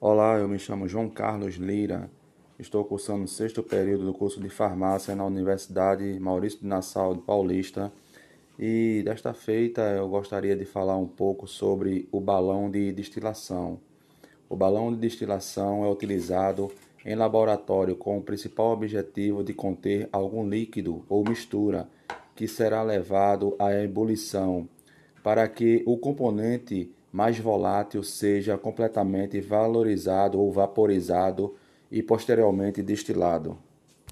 Olá, eu me chamo João Carlos Lira. Estou cursando o sexto período do curso de farmácia na Universidade Maurício de Nassau de Paulista. E desta feita eu gostaria de falar um pouco sobre o balão de destilação. O balão de destilação é utilizado em laboratório com o principal objetivo de conter algum líquido ou mistura que será levado à ebulição para que o componente mais volátil seja completamente valorizado ou vaporizado e posteriormente destilado.